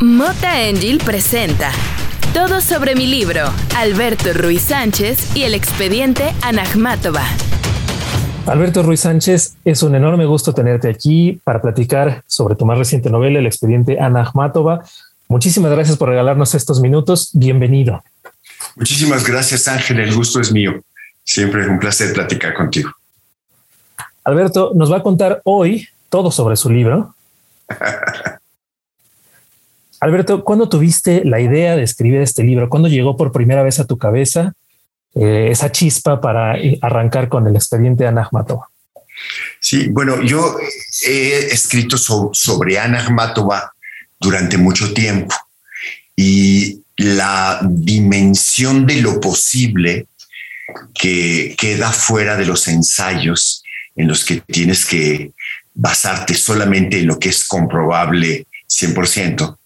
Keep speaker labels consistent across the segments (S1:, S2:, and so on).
S1: Mota Angel presenta Todo sobre mi libro, Alberto Ruiz Sánchez y el expediente Anahmatova.
S2: Alberto Ruiz Sánchez, es un enorme gusto tenerte aquí para platicar sobre tu más reciente novela, El expediente Anahmatova. Muchísimas gracias por regalarnos estos minutos. Bienvenido.
S3: Muchísimas gracias, Ángel. El gusto es mío. Siempre es un placer platicar contigo.
S2: Alberto nos va a contar hoy todo sobre su libro. Alberto, ¿cuándo tuviste la idea de escribir este libro? ¿Cuándo llegó por primera vez a tu cabeza eh, esa chispa para arrancar con el expediente Ana
S3: Sí, bueno, yo he escrito sobre Ana durante mucho tiempo y la dimensión de lo posible que queda fuera de los ensayos en los que tienes que basarte solamente en lo que es comprobable 100%,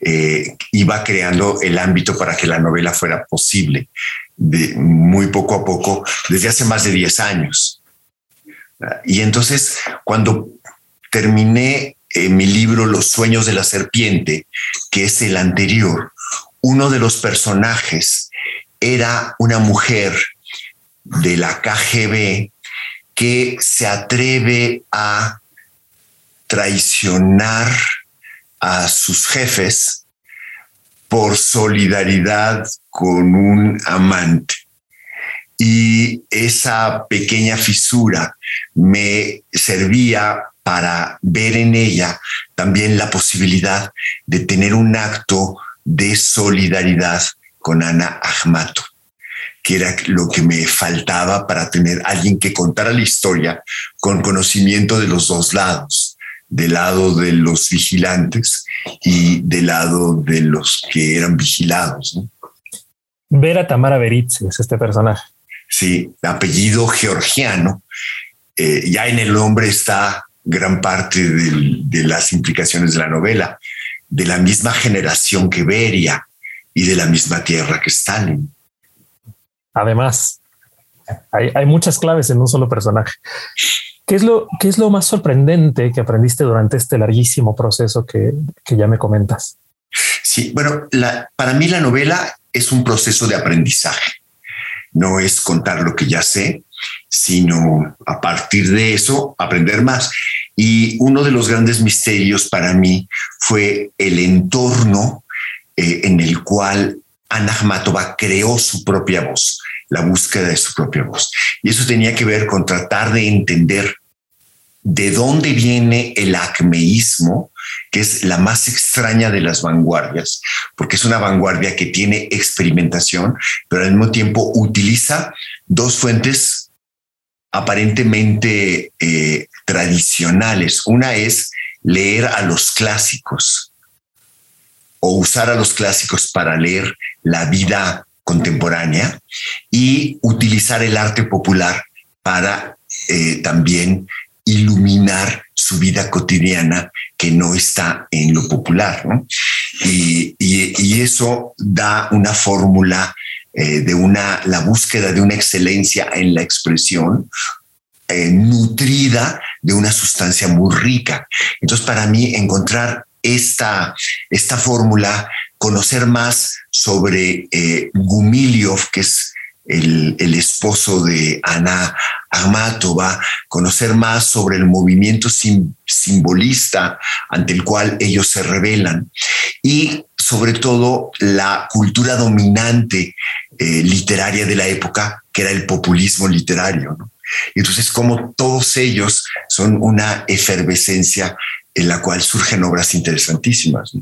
S3: eh, iba creando el ámbito para que la novela fuera posible, de muy poco a poco, desde hace más de 10 años. Y entonces, cuando terminé eh, mi libro Los sueños de la serpiente, que es el anterior, uno de los personajes era una mujer de la KGB que se atreve a traicionar a sus jefes por solidaridad con un amante. Y esa pequeña fisura me servía para ver en ella también la posibilidad de tener un acto de solidaridad con Ana Ahmato, que era lo que me faltaba para tener alguien que contara la historia con conocimiento de los dos lados del lado de los vigilantes y del lado de los que eran vigilados.
S2: Vera Tamara Beritz es este personaje.
S3: Sí, apellido georgiano. Eh, ya en el nombre está gran parte de las implicaciones de la novela, de la misma generación que Beria y de la misma tierra que Stalin.
S2: Además, hay, hay muchas claves en un solo personaje. ¿Qué es lo, qué es lo más sorprendente que aprendiste durante este larguísimo proceso que, ya me comentas?
S3: Sí, bueno, para mí la novela es un proceso de aprendizaje. No es contar lo que ya sé, sino a partir de eso aprender más. Y uno de los grandes misterios para mí fue el entorno eh, en el cual Ana Akhmatova creó su propia voz la búsqueda de su propia voz. Y eso tenía que ver con tratar de entender de dónde viene el acmeísmo, que es la más extraña de las vanguardias, porque es una vanguardia que tiene experimentación, pero al mismo tiempo utiliza dos fuentes aparentemente eh, tradicionales. Una es leer a los clásicos o usar a los clásicos para leer la vida contemporánea y utilizar el arte popular para eh, también iluminar su vida cotidiana que no está en lo popular. Y, eso da una fórmula eh, de una, la búsqueda de una excelencia en la expresión, eh, nutrida de una sustancia muy rica. Entonces, para mí, encontrar esta, esta fórmula conocer más sobre eh, Gumiliov, que es el, esposo de Ana Amatova, conocer más sobre el movimiento simbolista ante el cual ellos se rebelan y sobre todo la cultura dominante eh, literaria de la época, que era el populismo literario. Entonces, como todos ellos son una efervescencia en la cual surgen obras interesantísimas.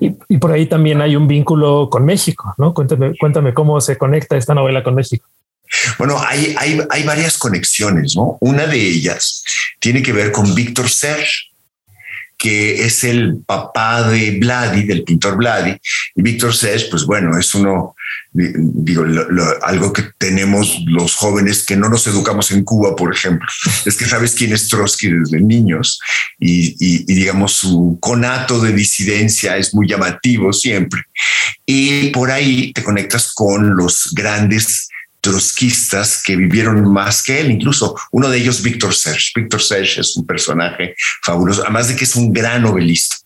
S2: Y, por ahí también hay un vínculo con México, ¿no? Cuéntame, cuéntame cómo se conecta esta novela con México.
S3: Bueno, hay, hay, hay varias conexiones, ¿no? Una de ellas tiene que ver con Víctor Serge, que es el papá de Vladi, del pintor Vladi. Y Víctor Serge, pues bueno, es uno digo, algo que tenemos los jóvenes que no nos educamos en Cuba, por ejemplo, es que sabes quién es Trotsky desde niños y, digamos su conato de disidencia es muy llamativo siempre. Y por ahí te conectas con los grandes trotskistas que vivieron más que él, incluso uno de ellos, Víctor Serge. Víctor Serge es un personaje fabuloso, además de que es un gran novelista.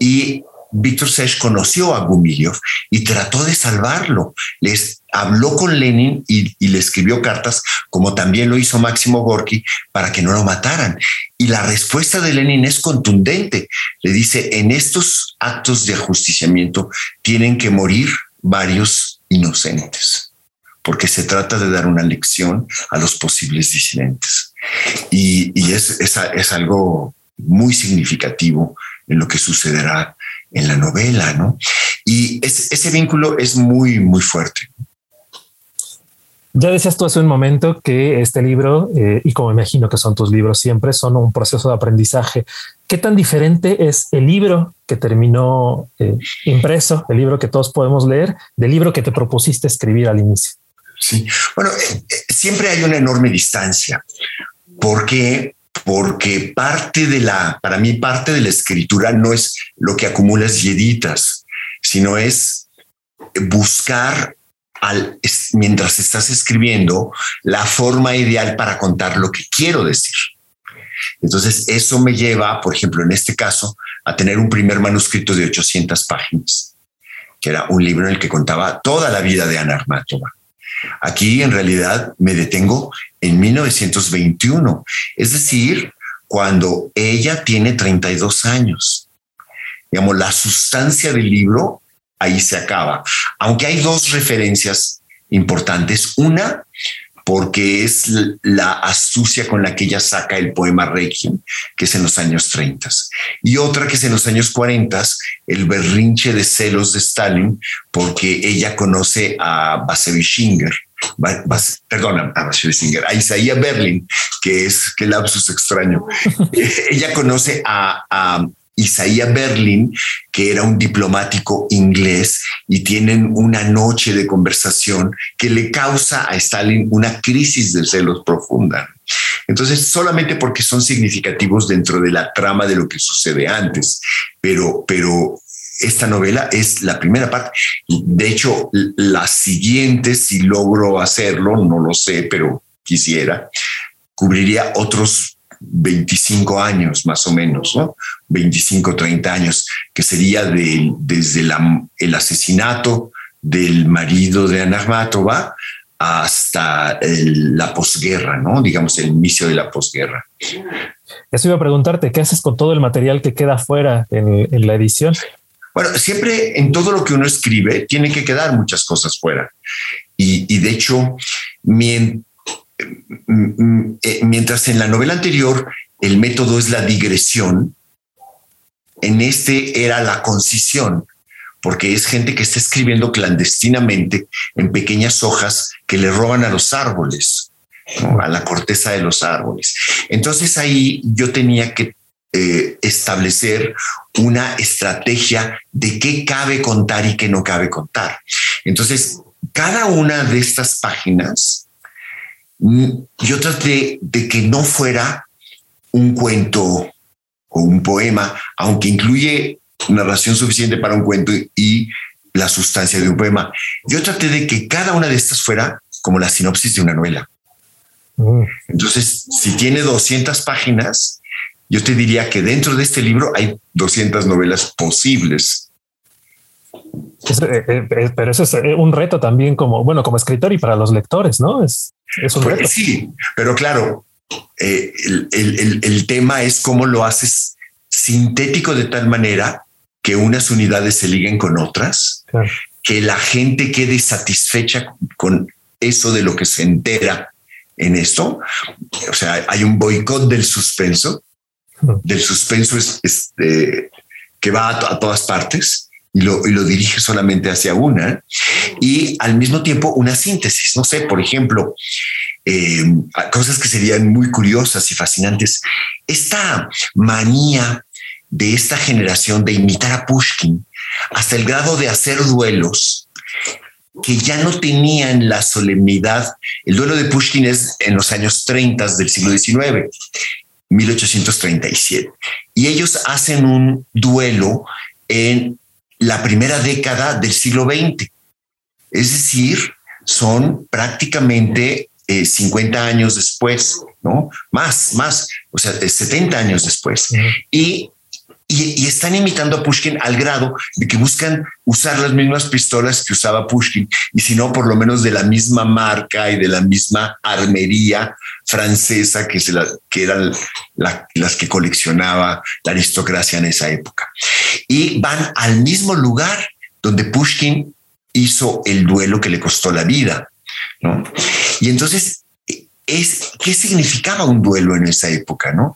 S3: Y Víctor Sesh conoció a Gumilyov y trató de salvarlo. Les habló con Lenin y, le escribió cartas, como también lo hizo Máximo Gorky, para que no lo mataran. Y la respuesta de Lenin es contundente. Le dice, en estos actos de ajusticiamiento tienen que morir varios inocentes, porque se trata de dar una lección a los posibles disidentes. Y, es, es algo muy significativo en lo que sucederá en la novela, ¿no? Y ese vínculo es muy, muy fuerte.
S2: Ya decías tú hace un momento que este libro, eh, y como imagino que son tus libros siempre, son un proceso de aprendizaje. ¿Qué tan diferente es el libro que terminó eh, impreso, el libro que todos podemos leer, del libro que te propusiste escribir al inicio?
S3: Sí, bueno, eh, siempre hay una enorme distancia, porque porque parte de la, para mí parte de la escritura no es lo que acumulas y editas, sino es buscar al, mientras estás escribiendo la forma ideal para contar lo que quiero decir. Entonces, eso me lleva, por ejemplo, en este caso, a tener un primer manuscrito de 800 páginas, que era un libro en el que contaba toda la vida de Ana Armatova. Aquí en realidad me detengo en 1921, es decir, cuando ella tiene 32 años. Digamos, la sustancia del libro ahí se acaba. Aunque hay dos referencias importantes. Una, porque es la astucia con la que ella saca el poema Requiem, que es en los años 30. Y otra que es en los años 40, el berrinche de celos de Stalin, porque ella conoce a Basevishinger, perdona, a Basevishinger, a Isaías Berlin, que es, que lapsus extraño. ella conoce a, a Isaías Berlin, que era un diplomático inglés, y tienen una noche de conversación que le causa a Stalin una crisis de celos profunda. Entonces, solamente porque son significativos dentro de la trama de lo que sucede antes, pero, pero esta novela es la primera parte. De hecho, la siguiente, si logro hacerlo, no lo sé, pero quisiera, cubriría otros 25 años más o menos, ¿no? 25, 30 años, que sería de, desde el asesinato del marido de Ana Armatova hasta la posguerra, ¿no? Digamos, el inicio de la posguerra.
S2: Eso iba a preguntarte, ¿qué haces con todo el material que queda fuera en, la edición?
S3: Bueno, siempre en todo lo que uno escribe tiene que quedar muchas cosas fuera. Y, y de hecho, mientras eh, mientras en la novela anterior el método es la digresión, en este era la concisión, porque es gente que está escribiendo clandestinamente en pequeñas hojas que le roban a los árboles, a la corteza de los árboles. Entonces ahí yo tenía que eh, establecer una estrategia de qué cabe contar y qué no cabe contar. Entonces, cada una de estas páginas yo traté de que no fuera un cuento o un poema, aunque incluye narración suficiente para un cuento y la sustancia de un poema. Yo traté de que cada una de estas fuera como la sinopsis de una novela. Entonces, si tiene 200 páginas, yo te diría que dentro de este libro hay 200 novelas posibles.
S2: Eh, eh, eh, pero eso es un reto también como, bueno, como escritor y para los lectores, ¿no? Es, es un pues reto.
S3: Sí, pero claro, el, tema es cómo lo haces sintético de tal manera que unas unidades se liguen con otras, que la gente quede satisfecha con eso de lo que se entera en esto. O sea, hay un boicot del suspenso, del suspenso es, este, que va a todas partes y lo, dirige solamente hacia una y al mismo tiempo una síntesis. No sé, por ejemplo, eh, cosas que serían muy curiosas y fascinantes. Esta manía de esta generación de imitar a Pushkin hasta el grado de hacer duelos que ya no tenían la solemnidad. El duelo de Pushkin es en los años 30 del siglo XIX, 1837. Y ellos hacen un duelo en la primera década del siglo XX. Es decir, son prácticamente 50 eh, años después, ¿no? Más, más, o sea, 70 años después. Y y, están imitando a Pushkin al grado de que buscan usar las mismas pistolas que usaba Pushkin, y si no, por lo menos de la misma marca y de la misma armería francesa que, se que eran las que coleccionaba la aristocracia en esa época. Y van al mismo lugar donde Pushkin hizo el duelo que le costó la vida. ¿no? Y entonces es qué significaba un duelo en esa época, ¿no?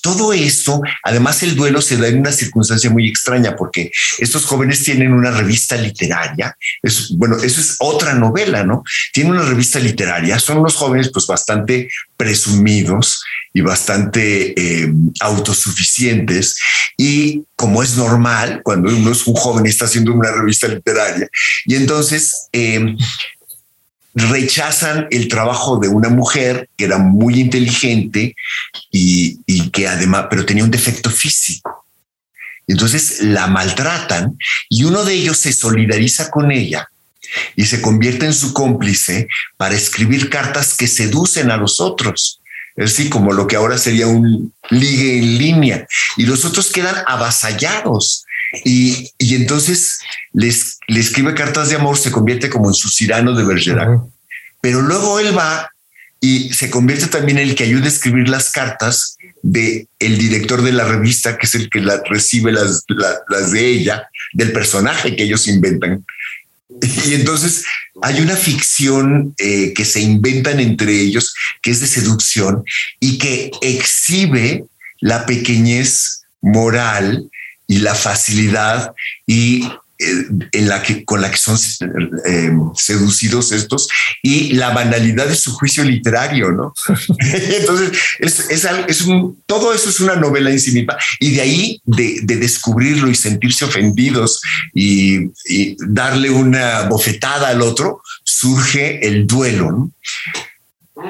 S3: Todo eso, además el duelo se da en una circunstancia muy extraña porque estos jóvenes tienen una revista literaria, es, bueno, eso es otra novela, ¿no? Tienen una revista literaria, son unos jóvenes pues bastante presumidos y bastante eh, autosuficientes y como es normal cuando uno es un joven está haciendo una revista literaria y entonces eh, rechazan el trabajo de una mujer que era muy inteligente y, que además, pero tenía un defecto físico. Entonces la maltratan y uno de ellos se solidariza con ella y se convierte en su cómplice para escribir cartas que seducen a los otros. Es decir, como lo que ahora sería un ligue en línea. Y los otros quedan avasallados y, entonces les, le escribe cartas de amor, se convierte como en su cirano de Bergerac. Pero luego él va y se convierte también en el que ayuda a escribir las cartas de el director de la revista, que es el que la, recibe las, las de ella, del personaje que ellos inventan. Y entonces hay una ficción eh, que se inventan entre ellos, que es de seducción y que exhibe la pequeñez moral y la facilidad y eh, en la que, con la que son eh, seducidos estos y la banalidad de su juicio literario, ¿no? Entonces, es, es, un, todo eso es una novela en sí misma y de ahí de, descubrirlo y sentirse ofendidos y, darle una bofetada al otro, surge el duelo, ¿no?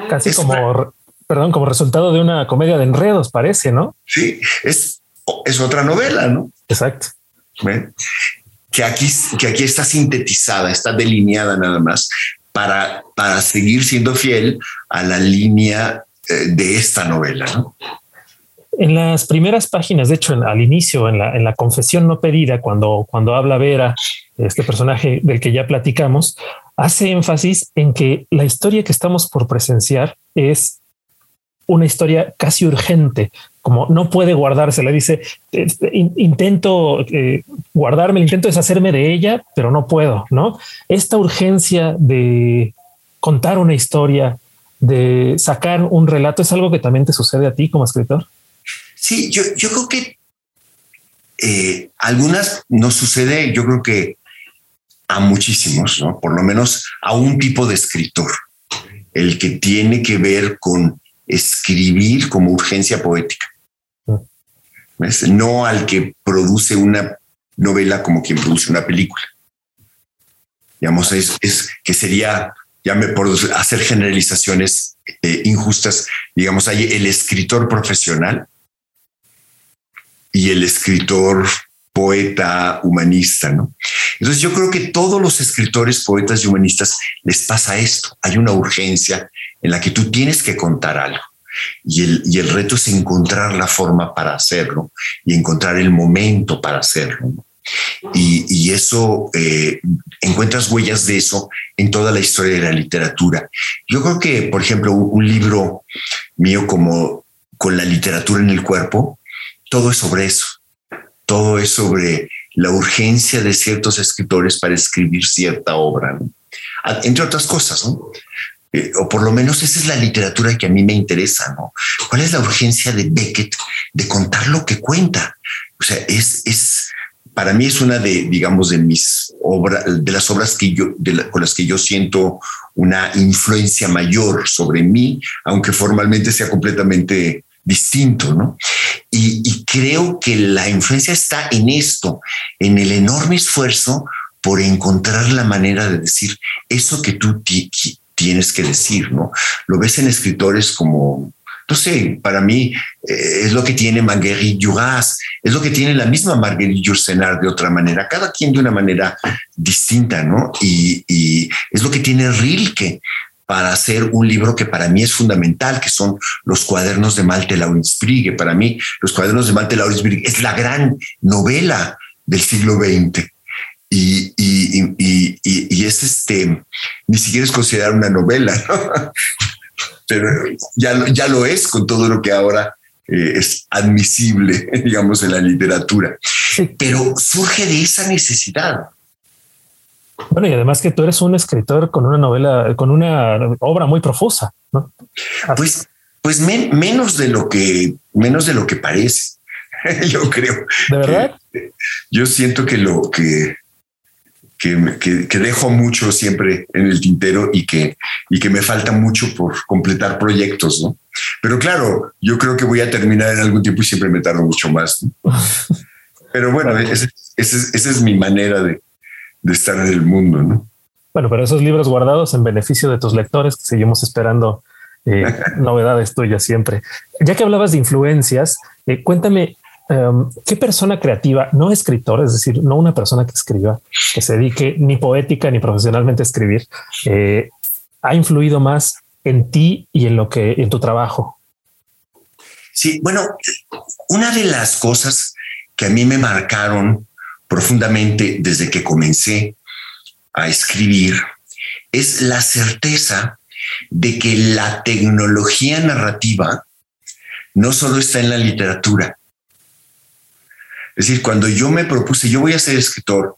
S2: Casi como, perdón, como resultado de una comedia de enredos, parece, ¿no?
S3: Sí, es es otra novela, ¿no?
S2: Exacto.
S3: Que aquí, que aquí está sintetizada, está delineada nada más para, para seguir siendo fiel a la línea eh, de esta novela, ¿no?
S2: En las primeras páginas, de hecho, al inicio, en la, en la confesión no pedida, cuando, cuando habla Vera, este personaje del que ya platicamos, hace énfasis en que la historia que estamos por presenciar es una historia casi urgente, como no puede guardarse. Le dice, este, intento eh, guardarme, intento deshacerme de ella, pero no puedo, ¿no? Esta urgencia de contar una historia, de sacar un relato, es algo que también te sucede a ti como escritor.
S3: Sí, yo, yo creo que eh, algunas nos sucede, yo creo que a muchísimos, ¿no? Por lo menos a un tipo de escritor, el que tiene que ver con escribir como urgencia poética. No al que produce una novela como quien produce una película. Digamos, es, que sería, ya me por hacer generalizaciones eh, injustas, digamos, hay el escritor profesional y el escritor poeta humanista, ¿no? Entonces yo creo que todos los escritores, poetas y humanistas les pasa esto. Hay una urgencia en la que tú tienes que contar algo. Y el, y el reto es encontrar la forma para hacerlo y encontrar el momento para hacerlo. Y, y, eso, eh, encuentras huellas de eso en toda la historia de la literatura. Yo creo que, por ejemplo, un libro mío como con la literatura en el cuerpo, todo es sobre eso. Todo es sobre la urgencia de ciertos escritores para escribir cierta obra, entre otras cosas. ¿no? Eh, o por lo menos esa es la literatura que a mí me interesa, ¿no? ¿Cuál es la urgencia de Beckett de contar lo que cuenta? O sea, es, es para mí es una de, digamos, de mis obras, de las obras que yo, con las que yo siento una influencia mayor sobre mí, aunque formalmente sea completamente distinto, ¿no? Y, y creo que la influencia está en esto, en el enorme esfuerzo por encontrar la manera de decir eso que tú tienes que decir, ¿no? Lo ves en escritores como, no sé, para mí eh, es lo que tiene Marguerite Duras, es lo que tiene la misma Marguerite Yourcenar de otra manera, cada quien de una manera distinta, ¿no? Y, es lo que tiene Rilke. para hacer un libro que para mí es fundamental, que son los cuadernos de Malte Laurensbrigge. Para mí, los cuadernos de Malte Laurensbrigge es la gran novela del siglo XX. Y, y, es este, ni siquiera es considerar una novela, pero ya, ya lo es con todo lo que ahora eh, es admisible, digamos, en la literatura. Pero surge de esa necesidad.
S2: Bueno, y además que tú eres un escritor con una novela, con una obra muy profusa, ¿no?
S3: Pues, pues menos de lo que, menos de lo que parece. yo creo.
S2: ¿De verdad?
S3: yo siento que lo que, que, que, dejo mucho siempre en el tintero y que, y que me falta mucho por completar proyectos, ¿no? Pero claro, yo creo que voy a terminar en algún tiempo y siempre me tardo mucho más. Pero bueno, esa es mi manera de, de estar en el mundo, ¿no?
S2: Bueno, pero esos libros guardados en beneficio de tus lectores, que seguimos esperando eh, novedades tuyas siempre. Ya que hablabas de influencias, eh, cuéntame em, qué persona creativa, no escritor, es decir, no una persona que escriba, que se dedique ni poética ni profesionalmente a escribir, eh, ha influido más en ti y en lo que en tu trabajo.
S3: Sí, bueno, una de las cosas que a mí me marcaron profundamente desde que comencé a escribir es la certeza de que la tecnología narrativa no solo está en la literatura. Es decir, cuando yo me propuse, yo voy a ser escritor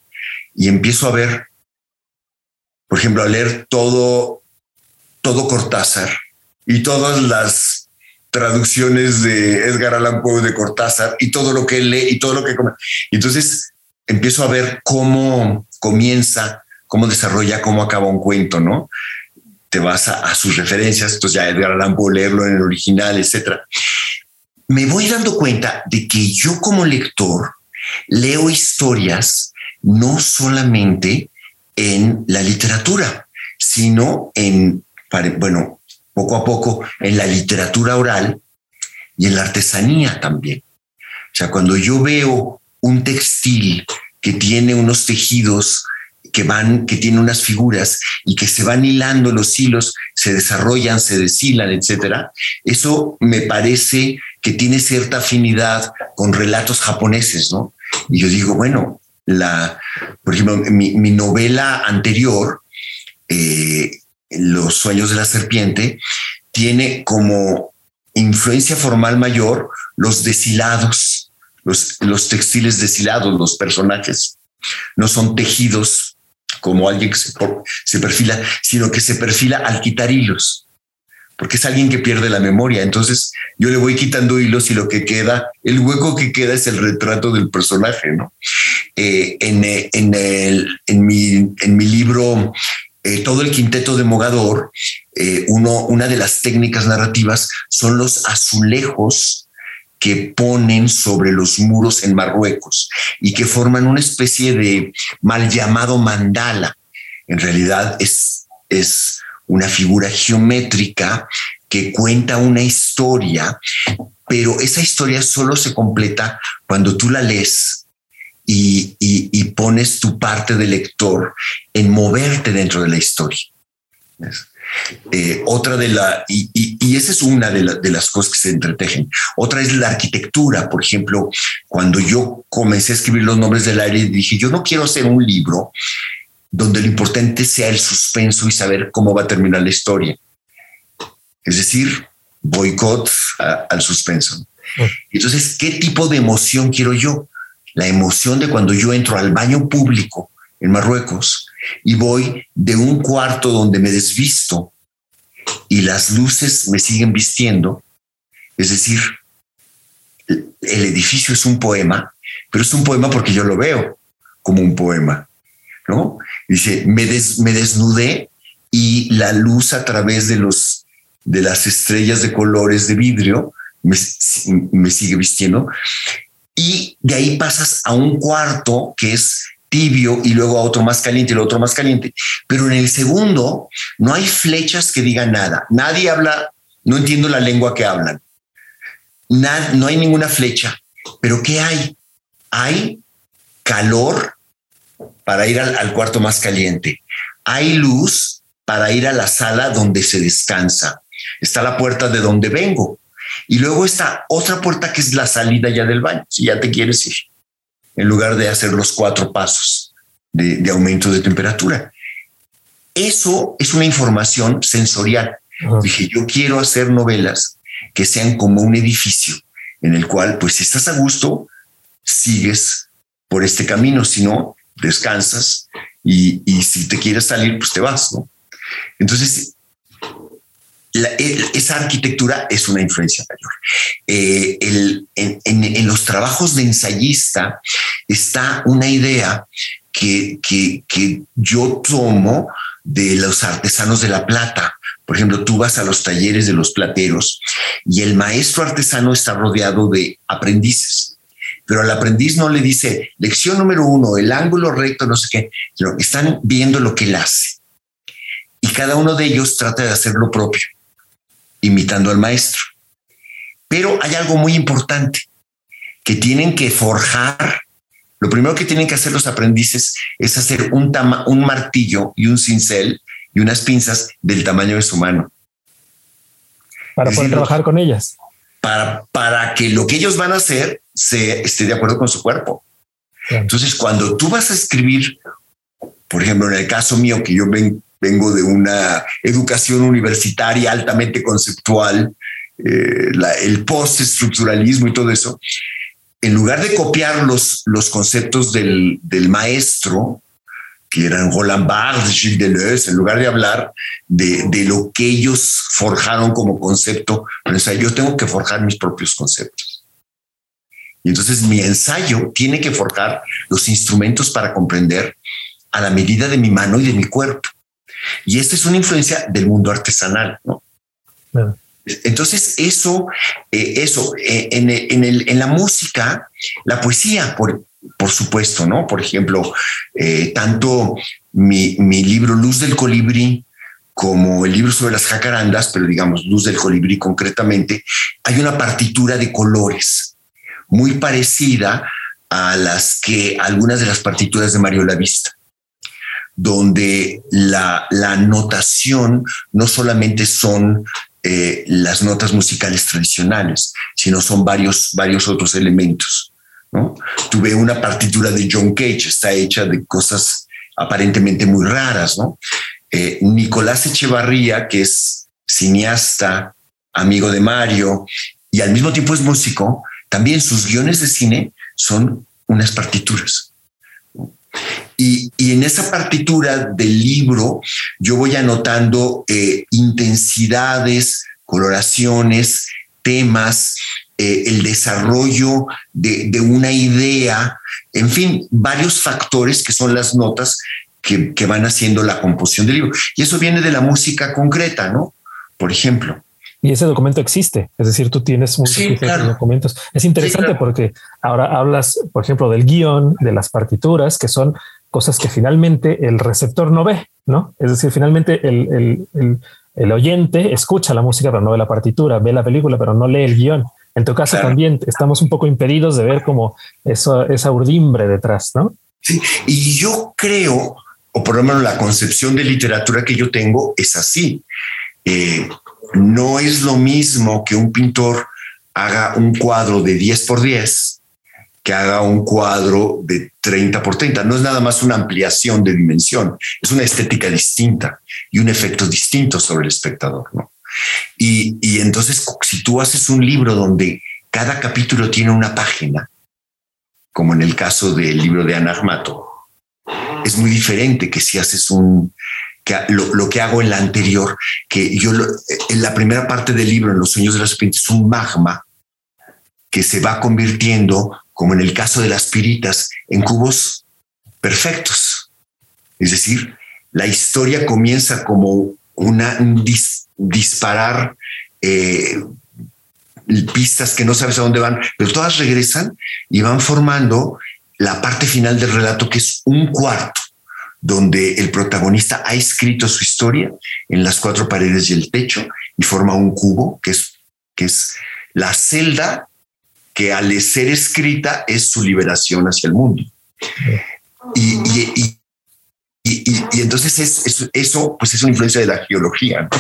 S3: y empiezo a ver, por ejemplo, a leer todo, todo Cortázar y todas las traducciones de Edgar Allan Poe de Cortázar y todo lo que lee y todo lo que come. Entonces empiezo a ver cómo comienza, cómo desarrolla, cómo acaba un cuento, ¿no? Te vas a, sus referencias, entonces ya Edgar Allan Poe leerlo en el original, etcétera. Me voy dando cuenta de que yo como lector leo historias no solamente en la literatura, sino en, bueno, poco a poco en la literatura oral y en la artesanía también. O sea, cuando yo veo un textil que tiene unos tejidos que van, que tiene unas figuras y que se van hilando los hilos, se desarrollan, se deshilan, etcétera. Eso me parece que tiene cierta afinidad con relatos japoneses, ¿no? Y yo digo, bueno, la, por ejemplo, mi, novela anterior, eh, Los sueños de la serpiente, tiene como influencia formal mayor los deshilados los, textiles deshilados, los personajes, no son tejidos como alguien que se, perfila, sino que se perfila al quitar hilos, porque es alguien que pierde la memoria. Entonces yo le voy quitando hilos y lo que queda, el hueco que queda es el retrato del personaje. ¿no? Eh, en, en, el, en, mi, en mi libro eh, todo el quinteto de Mogador, eh, uno, una de las técnicas narrativas son los azulejos que ponen sobre los muros en Marruecos y que forman una especie de mal llamado mandala. En realidad es, es una figura geométrica que cuenta una historia, pero esa historia solo se completa cuando tú la lees y, pones tu parte de lector en moverte dentro de la historia. Eh, otra de la, y, esa es una de, de, las cosas que se entretejen. Otra es la arquitectura. Por ejemplo, cuando yo comencé a escribir los nombres del aire, dije, yo no quiero hacer un libro donde lo importante sea el suspenso y saber cómo va a terminar la historia. Es decir, boicot al suspenso. Entonces, ¿qué tipo de emoción quiero yo? La emoción de cuando yo entro al baño público en Marruecos y voy de un cuarto donde me desvisto y las luces me siguen vistiendo, es decir, el edificio es un poema, pero es un poema porque yo lo veo como un poema, ¿no? Dice, me, me desnudé y la luz a través de los de las estrellas de colores de vidrio me, sigue vistiendo y de ahí pasas a un cuarto que es tibio y luego a otro más caliente y luego otro más caliente. Pero en el segundo no hay flechas que digan nada. Nadie habla, no entiendo la lengua que hablan. no hay ninguna flecha. Pero ¿qué hay? Hay calor para ir al, al cuarto más caliente. Hay luz para ir a la sala donde se descansa. Está la puerta de donde vengo. Y luego está otra puerta que es la salida ya del baño, si ya te quieres ir, en lugar de hacer los cuatro pasos de, aumento de temperatura. Eso es una información sensorial. Dije, yo quiero hacer novelas que sean como un edificio en el cual, pues, si estás a gusto, sigues por este camino, si no, descansas y, si te quieres salir, pues te vas, ¿no? Entonces, esa arquitectura es una influencia mayor. Eh, en, los trabajos de ensayista está una idea que, que yo tomo de los artesanos de la plata. Por ejemplo, tú vas a los talleres de los plateros y el maestro artesano está rodeado de aprendices, pero al aprendiz no le dice lección número uno, el ángulo recto, no sé qué, están viendo lo que él hace. Y cada uno de ellos trata de hacer lo propio, imitando al maestro. Pero hay algo muy importante, que tienen que forjar lo primero que tienen que hacer los aprendices es hacer un, un martillo y un cincel y unas pinzas del tamaño de su mano.
S2: Para poder trabajar con ellas.
S3: Para, para que lo que ellos van a hacer se esté de acuerdo con su cuerpo. Entonces, cuando tú vas a escribir, por ejemplo, en el caso mío, que yo vengo de una educación universitaria altamente conceptual, eh, el postestructuralismo y todo eso, en lugar de copiar los, los conceptos del, del maestro, que eran Roland Barthes, Gilles Deleuze, en lugar de hablar de, de, lo que ellos forjaron como concepto, o sea, yo tengo que forjar mis propios conceptos. Y entonces mi ensayo tiene que forjar los instrumentos para comprender a la medida de mi mano y de mi cuerpo. Y esta es una influencia del mundo artesanal, ¿no? Entonces, eso, eh, eso, eh, en, el, en, la música, la poesía, por, por supuesto, ¿no? Por ejemplo, eh, tanto mi, mi, libro Luz del Colibrí como el libro sobre las jacarandas, pero digamos Luz del Colibrí concretamente, hay una partitura de colores muy parecida a las que algunas de las partituras de Mario Lavista donde la, la notación no solamente son eh, las notas musicales tradicionales, sino son varios, varios otros elementos. ¿no? Tuve una partitura de John Cage, está hecha de cosas aparentemente muy raras. ¿no? Eh, Nicolás Echevarría, que es cineasta, amigo de Mario y al mismo tiempo es músico, también sus guiones de cine son unas partituras. Y, en esa partitura del libro yo voy anotando eh, intensidades, coloraciones, temas, eh, el desarrollo de, una idea, en fin, varios factores que son las notas que, van haciendo la composición del libro. Y eso viene de la música concreta, ¿no? Por ejemplo.
S2: Y ese documento existe, es decir, tú tienes muchos documentos. Es interesante porque ahora hablas, por ejemplo, del guion, de las partituras, que son cosas que finalmente el receptor no ve, ¿no? Es decir, finalmente el, oyente escucha la música pero no ve la partitura, ve la película pero no lee el guion. En tu caso también estamos un poco impedidos de ver como eso, esa urdimbre detrás, ¿no?
S3: Sí, y yo creo, o por lo menos la concepción de literatura que yo tengo es así. Eh, no es lo mismo que un pintor haga un cuadro de 10 por 10 que haga un cuadro de 30 por 30. No es nada más una ampliación de dimensión, es una estética distinta y un efecto distinto sobre el espectador. Y, entonces, si tú haces un libro donde cada capítulo tiene una página, como en el caso del libro de Anagmato, es muy diferente que si haces un, lo, lo, que hago en la anterior, que yo en la primera parte del libro, en Los sueños de la serpiente, es un magma que se va convirtiendo como en el caso de las piritas, en cubos perfectos. Es decir, la historia comienza como una disparar eh, pistas que no sabes a dónde van, pero todas regresan y van formando la parte final del relato, que es un cuarto, donde el protagonista ha escrito su historia en las cuatro paredes y el techo y forma un cubo, que es, que es la celda que al ser escrita es su liberación hacia el mundo. Y, y entonces es, eso pues es una influencia de la geología.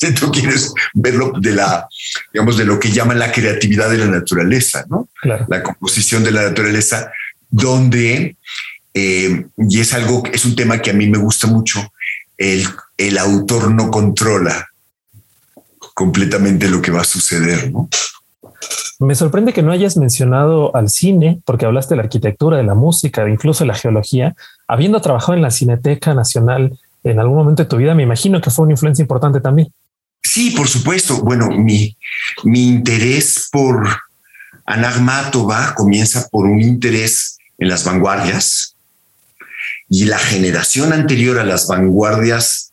S3: Si tú quieres verlo de la, digamos, de lo que llaman la creatividad de la naturaleza, ¿no? La composición de la naturaleza, donde, eh, y es algo, es un tema que a mí me gusta mucho, el, el autor no controla completamente lo que va a suceder, ¿no?
S2: Me sorprende que no hayas mencionado al cine, porque hablaste de la arquitectura, de la música, de incluso de la geología. Habiendo trabajado en la Cineteca Nacional en algún momento de tu vida, me imagino que fue una influencia importante también.
S3: Sí, por supuesto. Bueno, mi, mi interés por Anagmatova comienza por un interés en las vanguardias y la generación anterior a las vanguardias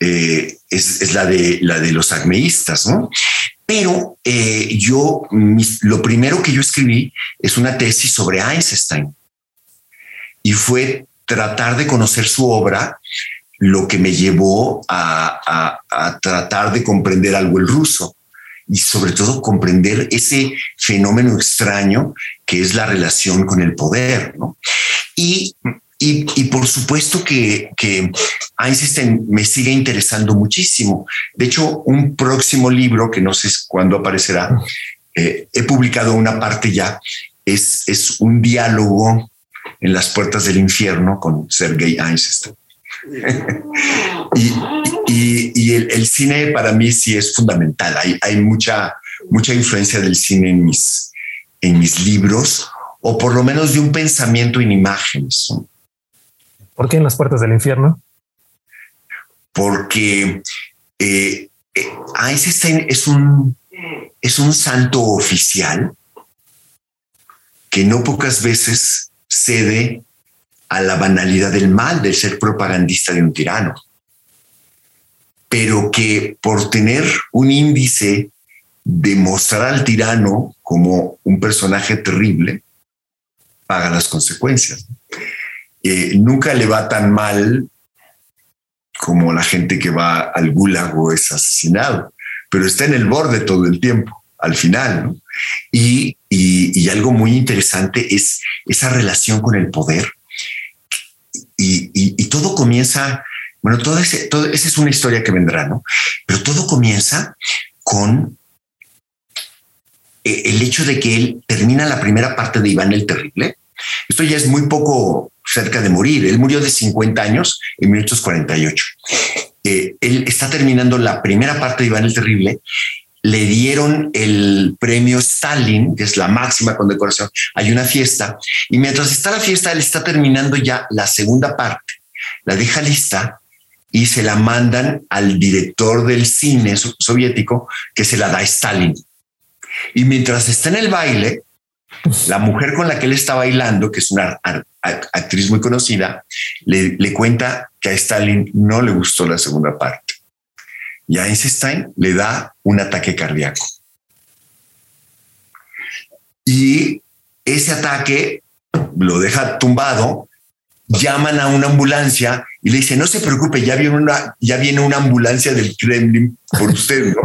S3: eh, es, la, de, la de los acmeístas, ¿no? Pero eh, yo, lo primero que yo escribí es una tesis sobre Einstein y fue tratar de conocer su obra, lo que me llevó a, tratar de comprender algo el ruso y sobre todo comprender ese fenómeno extraño que es la relación con el poder. Y y, por supuesto que, que, Einstein me sigue interesando muchísimo. De hecho, un próximo libro, que no sé cuándo aparecerá, eh, he publicado una parte ya, es, es un diálogo en las puertas del infierno con Sergei Einstein. y, y, el, cine para mí sí es fundamental. Hay, hay mucha, mucha influencia del cine en mis, en mis libros, o por lo menos de un pensamiento en imágenes.
S2: ¿Por qué en las puertas del infierno?
S3: Porque eh, eh, es un, es un santo oficial que no pocas veces cede a la banalidad del mal de ser propagandista de un tirano, pero que por tener un índice de mostrar al tirano como un personaje terrible, paga las consecuencias nunca le va tan mal como la gente que va al gulag o es asesinado, pero está en el borde todo el tiempo, al final. Y, algo muy interesante es esa relación con el poder. Y, todo comienza, bueno, todo ese, todo, esa es una historia que vendrá, ¿no? Pero todo comienza con eh, el hecho de que él termina la primera parte de Iván el Terrible. Esto ya es muy poco cerca de morir. Él murió de 50 años en 1948. Eh, él está terminando la primera parte de Iván el Terrible. Le dieron el premio Stalin, que es la máxima condecoración. Hay una fiesta y mientras está la fiesta, él está terminando ya la segunda parte. La deja lista y se la mandan al director del cine soviético que se la da Stalin. Y mientras está en el baile, la mujer con la que él está bailando, que es una actriz muy conocida, le, cuenta que a Stalin no le gustó la segunda parte. Y a Einstein le da un ataque cardíaco. Y ese ataque lo deja tumbado, llaman a una ambulancia y le dice, no se preocupe, ya viene una, ya viene una ambulancia del Kremlin por usted, ¿no?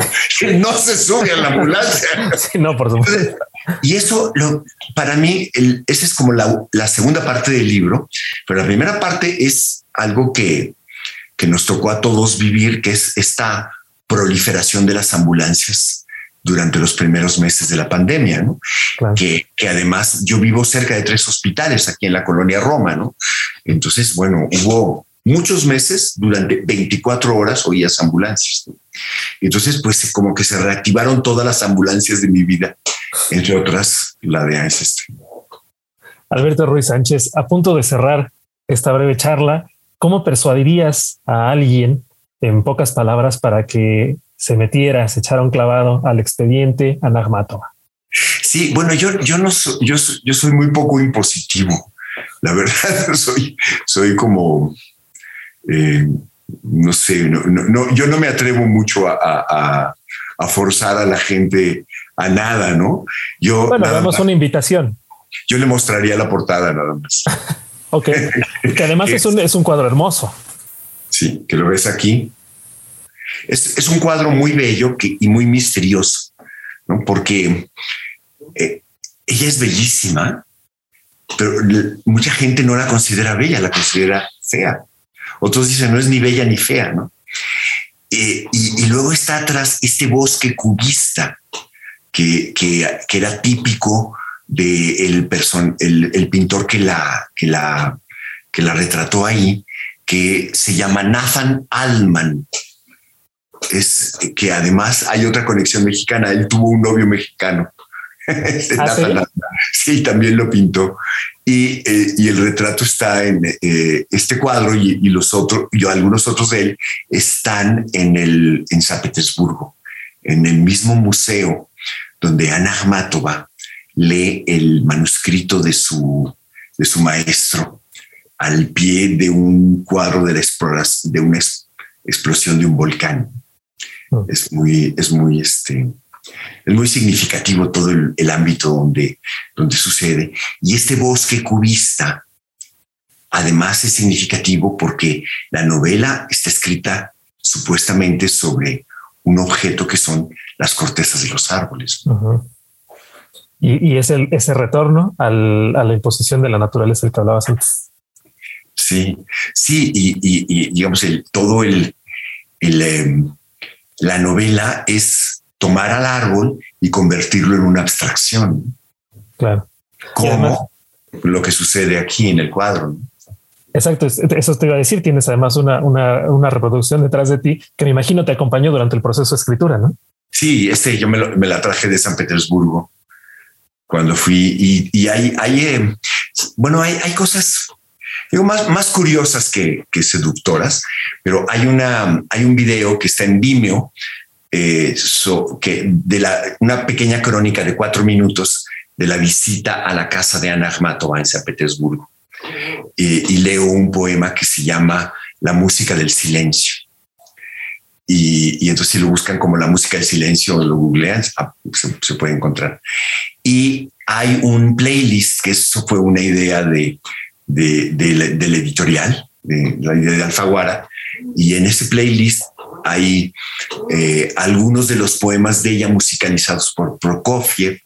S3: no se sube a la ambulancia.
S2: no, por supuesto.
S3: Y eso, lo, para mí, esa es como la, segunda parte del libro, pero la primera parte es algo que, que nos tocó a todos vivir, que es esta proliferación de las ambulancias durante los primeros meses de la pandemia, ¿no? Que, que, además yo vivo cerca de tres hospitales aquí en la colonia Roma, ¿no? Entonces, bueno, hubo muchos meses, durante 24 horas oías ambulancias. Entonces, pues como que se reactivaron todas las ambulancias de mi vida, entre otras la de Einstein.
S2: Alberto Ruiz Sánchez, a punto de cerrar esta breve charla, ¿cómo persuadirías a alguien, en pocas palabras, para que se metiera, se echara un clavado al expediente Anagmatova?
S3: Sí, bueno, yo, yo no soy, yo, yo soy muy poco impositivo. La verdad, soy, soy como eh, no sé, no, yo no me atrevo mucho a, forzar a la gente a nada, ¿no? Yo
S2: bueno, damos una invitación.
S3: Yo le mostraría la portada nada más.
S2: ok, que además es, un, es un cuadro hermoso.
S3: Sí, que lo ves aquí. Es, un cuadro muy bello y muy misterioso, ¿no? Porque eh, ella es bellísima, pero mucha gente no la considera bella, la considera fea Otros dicen no es ni bella ni fea, ¿no? Eh, y, luego está atrás este bosque cubista que, era típico del de el, pintor que la, que, la, que la retrató ahí, que se llama Nathan Alman. Es que además hay otra conexión mexicana. Él tuvo un novio mexicano. ¿Ah, sí? también lo pintó. Y, eh, y, el retrato está en eh, este cuadro y, los otros, y algunos otros de él están en, el, en San Petersburgo, en el mismo museo donde Ana Akhmatova lee el manuscrito de su, de su maestro al pie de un cuadro de, la de una explosión de un volcán. Oh. Es muy, es muy, este, es muy significativo todo el, ámbito donde, donde sucede. Y este bosque cubista, además, es significativo porque la novela está escrita supuestamente sobre un objeto que son las cortezas de los árboles.
S2: Y, es el, ese retorno a la imposición de la naturaleza del que hablabas antes.
S3: Sí, sí, y, digamos, el, todo el, el em, la novela es tomar al árbol y convertirlo en una abstracción.
S2: Claro.
S3: Como lo que sucede aquí en el cuadro.
S2: Exacto, eso te iba a decir. Tienes además una, una, una, reproducción detrás de ti que me imagino te acompañó durante el proceso de escritura, ¿no?
S3: Sí, este yo me, me la traje de San Petersburgo cuando fui y, y hay, hay eh, bueno, hay, hay cosas digo, más, más curiosas que, que seductoras, pero hay, una, hay un video que está en Vimeo eh, que de la, una pequeña crónica de cuatro minutos de la visita a la casa de Ana Akhmatova en San Petersburgo. y leo un poema que se llama La música del silencio. Y, entonces si lo buscan como la música del silencio lo googlean, ah, se, puede encontrar. Y hay un playlist, que eso fue una idea de, de, del editorial, de la idea de Alfaguara, y en ese playlist hay eh, algunos de los poemas de ella musicalizados por Prokofiev.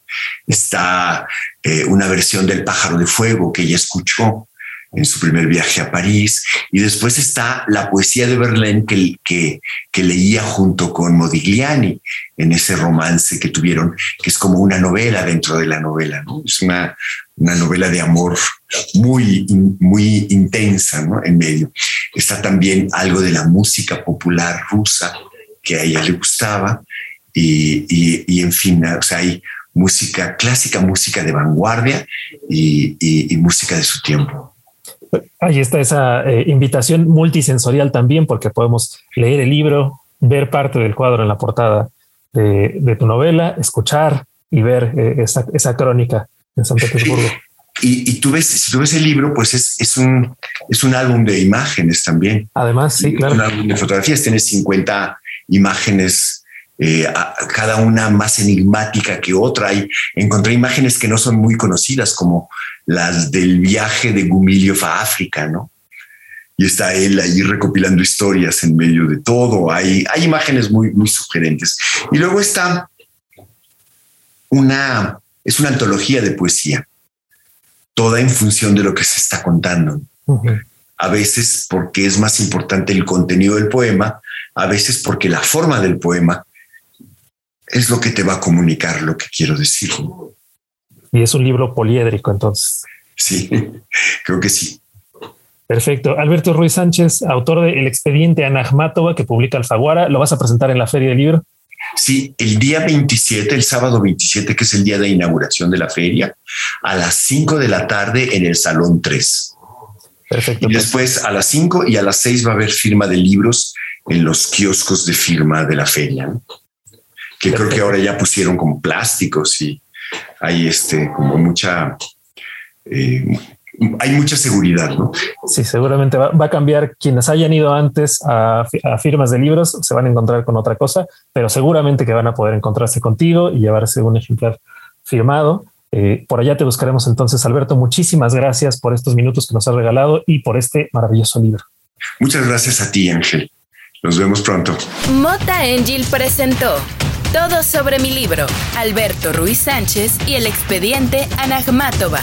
S3: Está eh, una versión del Pájaro de Fuego que ella escuchó en su primer viaje a París. Y después está la poesía de Berlín que, que, que, leía junto con Modigliani en ese romance que tuvieron, que es como una novela dentro de la novela. ¿no? Es una, una novela de amor muy, muy intensa ¿no? en medio. Está también algo de la música popular rusa que a ella le gustaba y, y, en fin, o sea, hay música clásica, música de vanguardia y, y música de su tiempo.
S2: Ahí está esa eh, invitación multisensorial también, porque podemos leer el libro, ver parte del cuadro en la portada de, de tu novela, escuchar y ver eh, esa, esa crónica en San Petersburgo.
S3: Y, y, tú ves, si tú ves el libro, pues es, es, un, es un álbum de imágenes también.
S2: Además, sí, claro.
S3: Un álbum de fotografías, tienes 50 imágenes, eh, cada una más enigmática que otra. Y encontré imágenes que no son muy conocidas, como las del viaje de Gumilio a África, ¿no? Y está él ahí recopilando historias en medio de todo. Hay, hay imágenes muy, muy sugerentes. Y luego está una, es una antología de poesía toda en función de lo que se está contando. A veces porque es más importante el contenido del poema, a veces porque la forma del poema es lo que te va a comunicar lo que quiero decir.
S2: Y es un libro poliédrico, entonces.
S3: Sí, creo que sí.
S2: Perfecto. Alberto Ruiz Sánchez, autor de El expediente Anahmatova que publica Alfaguara, ¿lo vas a presentar en la Feria del Libro?
S3: Sí, el día 27, el sábado 27, que es el día de inauguración de la feria, a las 5 de la tarde en el Salón 3. Perfecto. Y pues. después a las 5 y a las 6 va a haber firma de libros en los kioscos de firma de la feria, que creo que ahora ya pusieron como plásticos y hay este, como mucha... Eh, hay mucha seguridad, ¿no?
S2: Sí, seguramente va, a cambiar. Quienes hayan ido antes a, firmas de libros se van a encontrar con otra cosa, pero seguramente que van a poder encontrarse contigo y llevarse un ejemplar firmado. Eh, por allá te buscaremos entonces, Alberto. Muchísimas gracias por estos minutos que nos has regalado y por este maravilloso libro.
S3: Muchas gracias a ti, Ángel. Nos vemos pronto.
S1: Mota Angel presentó todo sobre mi libro, Alberto Ruiz Sánchez y el expediente Anagmátova